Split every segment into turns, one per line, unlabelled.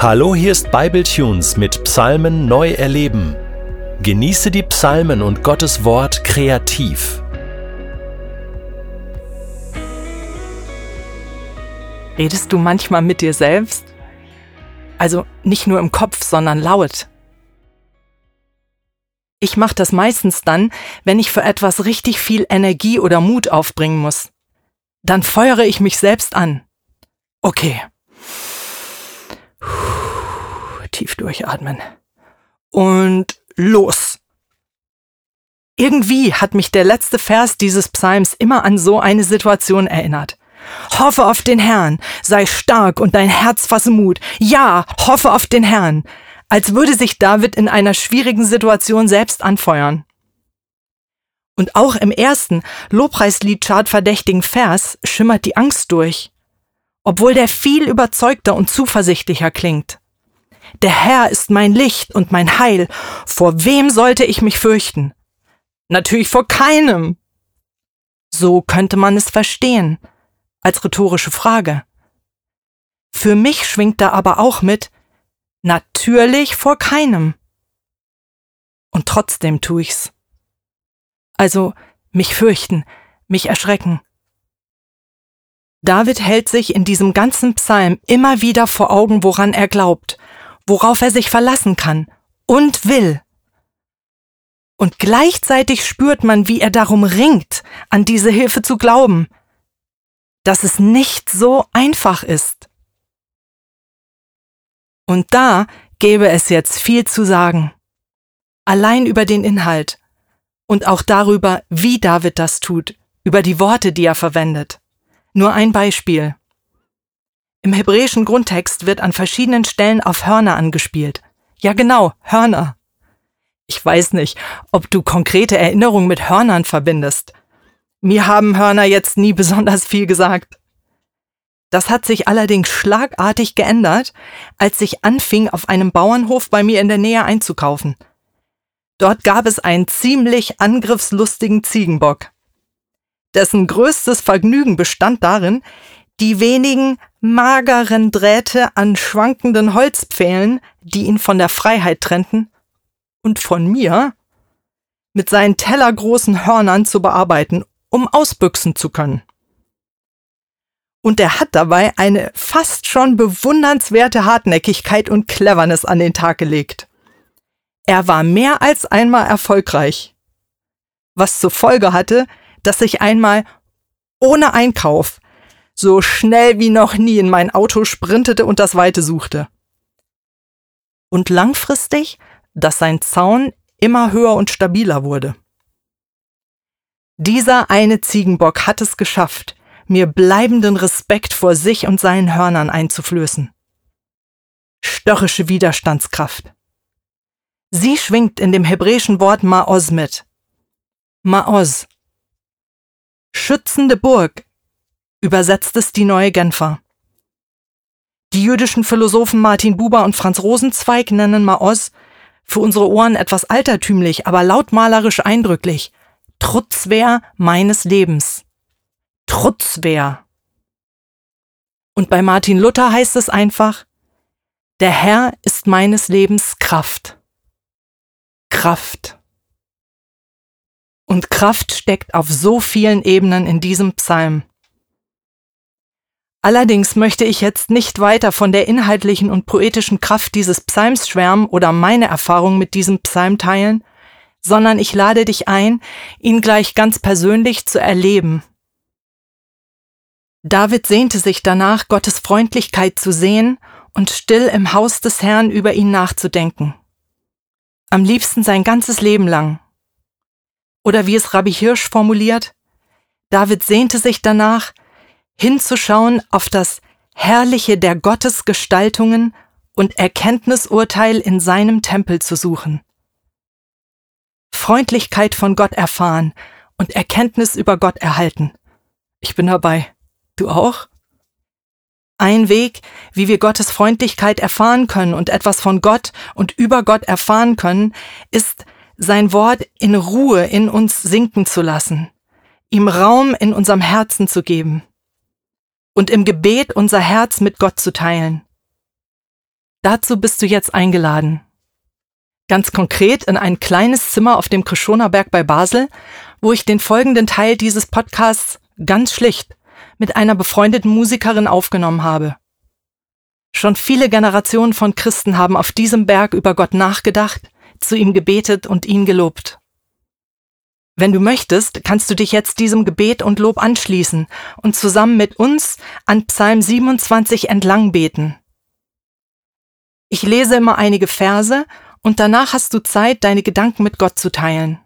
Hallo, hier ist Bibletunes mit Psalmen neu erleben. Genieße die Psalmen und Gottes Wort kreativ.
Redest du manchmal mit dir selbst? Also nicht nur im Kopf, sondern laut. Ich mache das meistens dann, wenn ich für etwas richtig viel Energie oder Mut aufbringen muss. Dann feuere ich mich selbst an. Okay, tief durchatmen. Und los. Irgendwie hat mich der letzte Vers dieses Psalms immer an so eine Situation erinnert. Hoffe auf den Herrn, sei stark und dein Herz fasse Mut. Ja, hoffe auf den Herrn, als würde sich David in einer schwierigen Situation selbst anfeuern. Und auch im ersten Lobpreislied-Chart verdächtigen Vers schimmert die Angst durch, obwohl der viel überzeugter und zuversichtlicher klingt. Der Herr ist mein Licht und mein Heil. Vor wem sollte ich mich fürchten? Natürlich vor keinem. So könnte man es verstehen, als rhetorische Frage. Für mich schwingt da aber auch mit, natürlich vor keinem. Und trotzdem tu ich's. Also mich fürchten, mich erschrecken. David hält sich in diesem ganzen Psalm immer wieder vor Augen, woran er glaubt, worauf er sich verlassen kann und will. Und gleichzeitig spürt man, wie er darum ringt, an diese Hilfe zu glauben, dass es nicht so einfach ist. Und da gäbe es jetzt viel zu sagen. Allein über den Inhalt und auch darüber, wie David das tut, über die Worte, die er verwendet. Nur ein Beispiel. Im hebräischen Grundtext wird an verschiedenen Stellen auf Hörner angespielt. Ja genau, Hörner. Ich weiß nicht, ob du konkrete Erinnerungen mit Hörnern verbindest. Mir haben Hörner jetzt nie besonders viel gesagt. Das hat sich allerdings schlagartig geändert, als ich anfing, auf einem Bauernhof bei mir in der Nähe einzukaufen. Dort gab es einen ziemlich angriffslustigen Ziegenbock. Dessen größtes Vergnügen bestand darin, die wenigen mageren Drähte an schwankenden Holzpfählen, die ihn von der Freiheit trennten, und von mir, mit seinen tellergroßen Hörnern zu bearbeiten, um ausbüchsen zu können. Und er hat dabei eine fast schon bewundernswerte Hartnäckigkeit und Cleverness an den Tag gelegt. Er war mehr als einmal erfolgreich, was zur Folge hatte, dass ich einmal ohne Einkauf so schnell wie noch nie in mein Auto sprintete und das Weite suchte. Und langfristig, dass sein Zaun immer höher und stabiler wurde. Dieser eine Ziegenbock hat es geschafft, mir bleibenden Respekt vor sich und seinen Hörnern einzuflößen. Störrische Widerstandskraft. Sie schwingt in dem hebräischen Wort Maoz mit. Maoz. Schützende Burg übersetzt es die neue Genfer. Die jüdischen Philosophen Martin Buber und Franz Rosenzweig nennen Maoz für unsere Ohren etwas altertümlich, aber lautmalerisch eindrücklich. Trutzwehr meines Lebens. Trutzwehr. Und bei Martin Luther heißt es einfach, der Herr ist meines Lebens Kraft. Kraft. Und Kraft steckt auf so vielen Ebenen in diesem Psalm. Allerdings möchte ich jetzt nicht weiter von der inhaltlichen und poetischen Kraft dieses Psalms schwärmen oder meine Erfahrung mit diesem Psalm teilen, sondern ich lade dich ein, ihn gleich ganz persönlich zu erleben. David sehnte sich danach, Gottes Freundlichkeit zu sehen und still im Haus des Herrn über ihn nachzudenken. Am liebsten sein ganzes Leben lang. Oder wie es Rabbi Hirsch formuliert, David sehnte sich danach, hinzuschauen auf das Herrliche der Gottesgestaltungen und Erkenntnisurteil in seinem Tempel zu suchen. Freundlichkeit von Gott erfahren und Erkenntnis über Gott erhalten. Ich bin dabei. Du auch? Ein Weg, wie wir Gottes Freundlichkeit erfahren können und etwas von Gott und über Gott erfahren können, ist, sein Wort in Ruhe in uns sinken zu lassen, ihm Raum in unserem Herzen zu geben und im Gebet unser Herz mit Gott zu teilen. Dazu bist du jetzt eingeladen. Ganz konkret in ein kleines Zimmer auf dem Krischonerberg bei Basel, wo ich den folgenden Teil dieses Podcasts ganz schlicht mit einer befreundeten Musikerin aufgenommen habe. Schon viele Generationen von Christen haben auf diesem Berg über Gott nachgedacht, zu ihm gebetet und ihn gelobt. Wenn du möchtest, kannst du dich jetzt diesem Gebet und Lob anschließen und zusammen mit uns an Psalm 27 entlang beten. Ich lese immer einige Verse und danach hast du Zeit, deine Gedanken mit Gott zu teilen.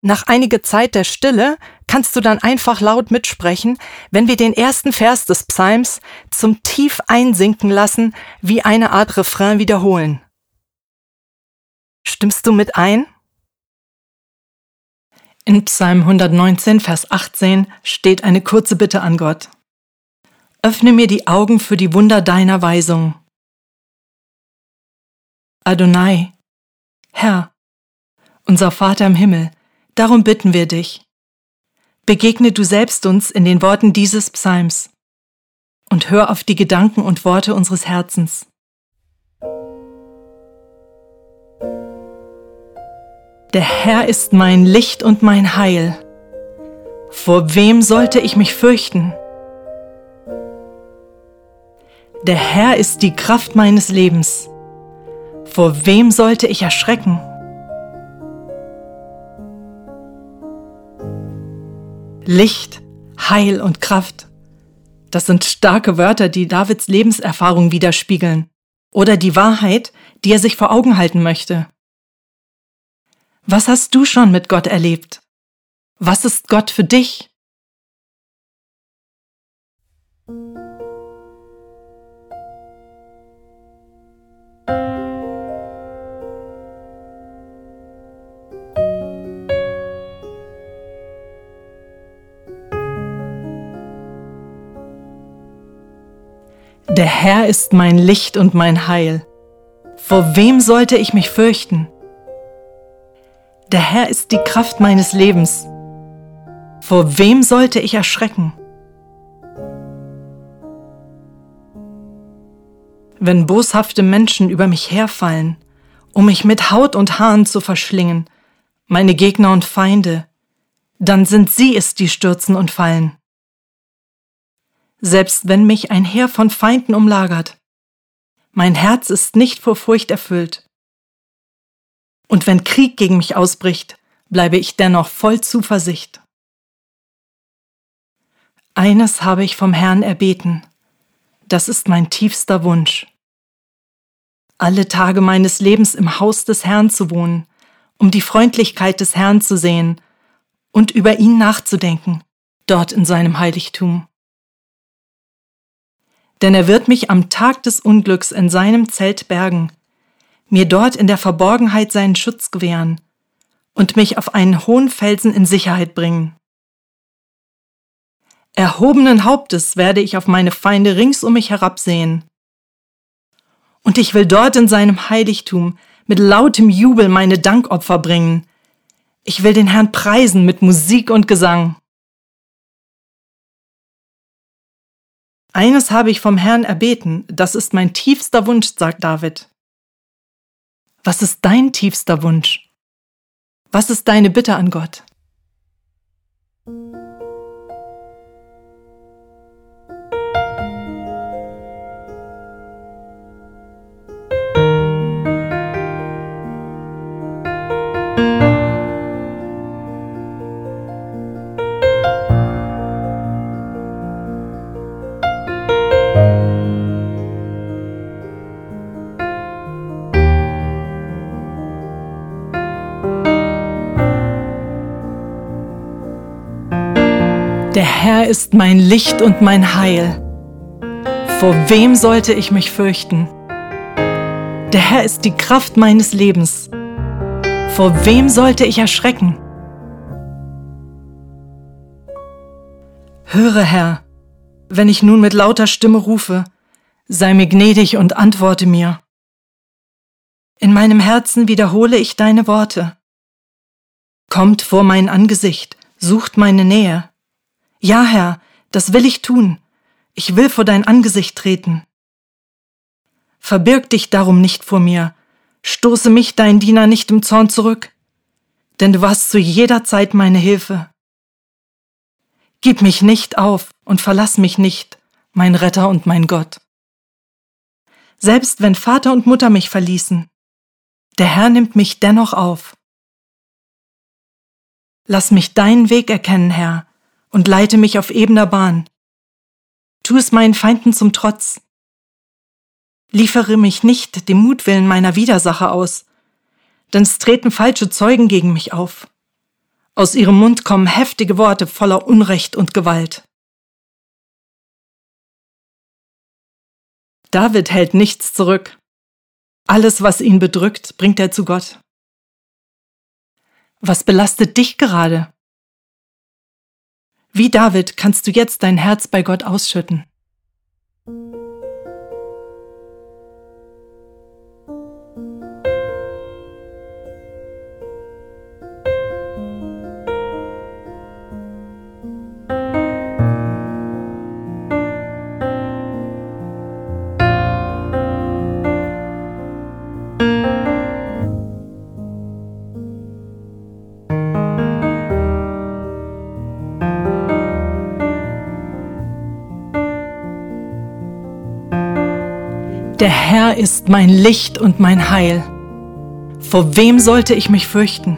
Nach einiger Zeit der Stille kannst du dann einfach laut mitsprechen, wenn wir den ersten Vers des Psalms zum tief einsinken lassen, wie eine Art Refrain wiederholen. Stimmst du mit ein? In Psalm 119, Vers 18 steht eine kurze Bitte an Gott. Öffne mir die Augen für die Wunder deiner Weisung. Adonai, Herr, unser Vater im Himmel, darum bitten wir dich. Begegne du selbst uns in den Worten dieses Psalms und hör auf die Gedanken und Worte unseres Herzens. Der Herr ist mein Licht und mein Heil. Vor wem sollte ich mich fürchten? Der Herr ist die Kraft meines Lebens. Vor wem sollte ich erschrecken? Licht, Heil und Kraft. Das sind starke Wörter, die Davids Lebenserfahrung widerspiegeln. Oder die Wahrheit, die er sich vor Augen halten möchte. Was hast du schon mit Gott erlebt? Was ist Gott für dich? Der Herr ist mein Licht und mein Heil. Vor wem sollte ich mich fürchten? Der Herr ist die Kraft meines Lebens. Vor wem sollte ich erschrecken? Wenn boshafte Menschen über mich herfallen, um mich mit Haut und Haaren zu verschlingen, meine Gegner und Feinde, dann sind sie es, die stürzen und fallen. Selbst wenn mich ein Heer von Feinden umlagert, mein Herz ist nicht vor Furcht erfüllt. Und wenn Krieg gegen mich ausbricht, bleibe ich dennoch voll Zuversicht. Eines habe ich vom Herrn erbeten, das ist mein tiefster Wunsch. Alle Tage meines Lebens im Haus des Herrn zu wohnen, um die Freundlichkeit des Herrn zu sehen und über ihn nachzudenken, dort in seinem Heiligtum. Denn er wird mich am Tag des Unglücks in seinem Zelt bergen, mir dort in der Verborgenheit seinen Schutz gewähren und mich auf einen hohen Felsen in Sicherheit bringen. Erhobenen Hauptes werde ich auf meine Feinde rings um mich herabsehen. Und ich will dort in seinem Heiligtum mit lautem Jubel meine Dankopfer bringen. Ich will den Herrn preisen mit Musik und Gesang. Eines habe ich vom Herrn erbeten, das ist mein tiefster Wunsch, sagt David. Was ist dein tiefster Wunsch? Was ist deine Bitte an Gott? Der Herr ist mein Licht und mein Heil. Vor wem sollte ich mich fürchten? Der Herr ist die Kraft meines Lebens. Vor wem sollte ich erschrecken? Höre, Herr, wenn ich nun mit lauter Stimme rufe, sei mir gnädig und antworte mir. In meinem Herzen wiederhole ich deine Worte. Kommt vor mein Angesicht, sucht meine Nähe. Ja, Herr, das will ich tun. Ich will vor dein Angesicht treten. Verbirg dich darum nicht vor mir, stoße mich, dein Diener, nicht im Zorn zurück, denn du warst zu jeder Zeit meine Hilfe. Gib mich nicht auf und verlass mich nicht, mein Retter und mein Gott. Selbst wenn Vater und Mutter mich verließen, der Herr nimmt mich dennoch auf. Lass mich deinen Weg erkennen, Herr, und leite mich auf ebener Bahn. Tu es meinen Feinden zum Trotz. Liefere mich nicht dem Mutwillen meiner Widersacher aus, denn es treten falsche Zeugen gegen mich auf. Aus ihrem Mund kommen heftige Worte voller Unrecht und Gewalt. David hält nichts zurück. Alles, was ihn bedrückt, bringt er zu Gott. Was belastet dich gerade? Wie David kannst du jetzt dein Herz bei Gott ausschütten? Der Herr ist mein Licht und mein Heil. Vor wem sollte ich mich fürchten?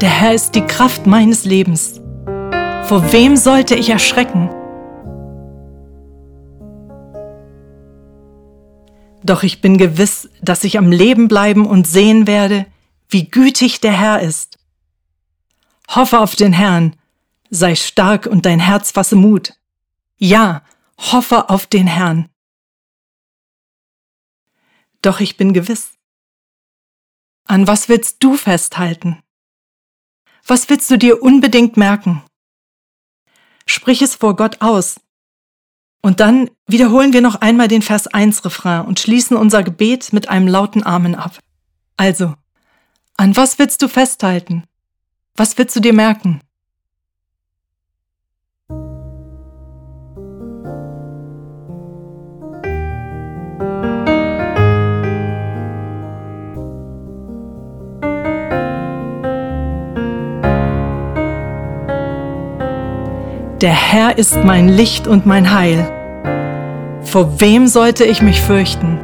Der Herr ist die Kraft meines Lebens. Vor wem sollte ich erschrecken? Doch ich bin gewiss, dass ich am Leben bleiben und sehen werde, wie gütig der Herr ist. Hoffe auf den Herrn, sei stark und dein Herz fasse Mut. Ja, hoffe auf den Herrn. Doch ich bin gewiss. An was willst du festhalten? Was willst du dir unbedingt merken? Sprich es vor Gott aus. Und dann wiederholen wir noch einmal den Vers 1 Refrain und schließen unser Gebet mit einem lauten Amen ab. Also, an was willst du festhalten? Was willst du dir merken? Der Herr ist mein Licht und mein Heil. Vor wem sollte ich mich fürchten?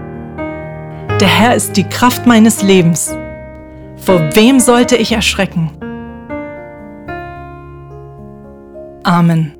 Der Herr ist die Kraft meines Lebens. Vor wem sollte ich erschrecken? Amen.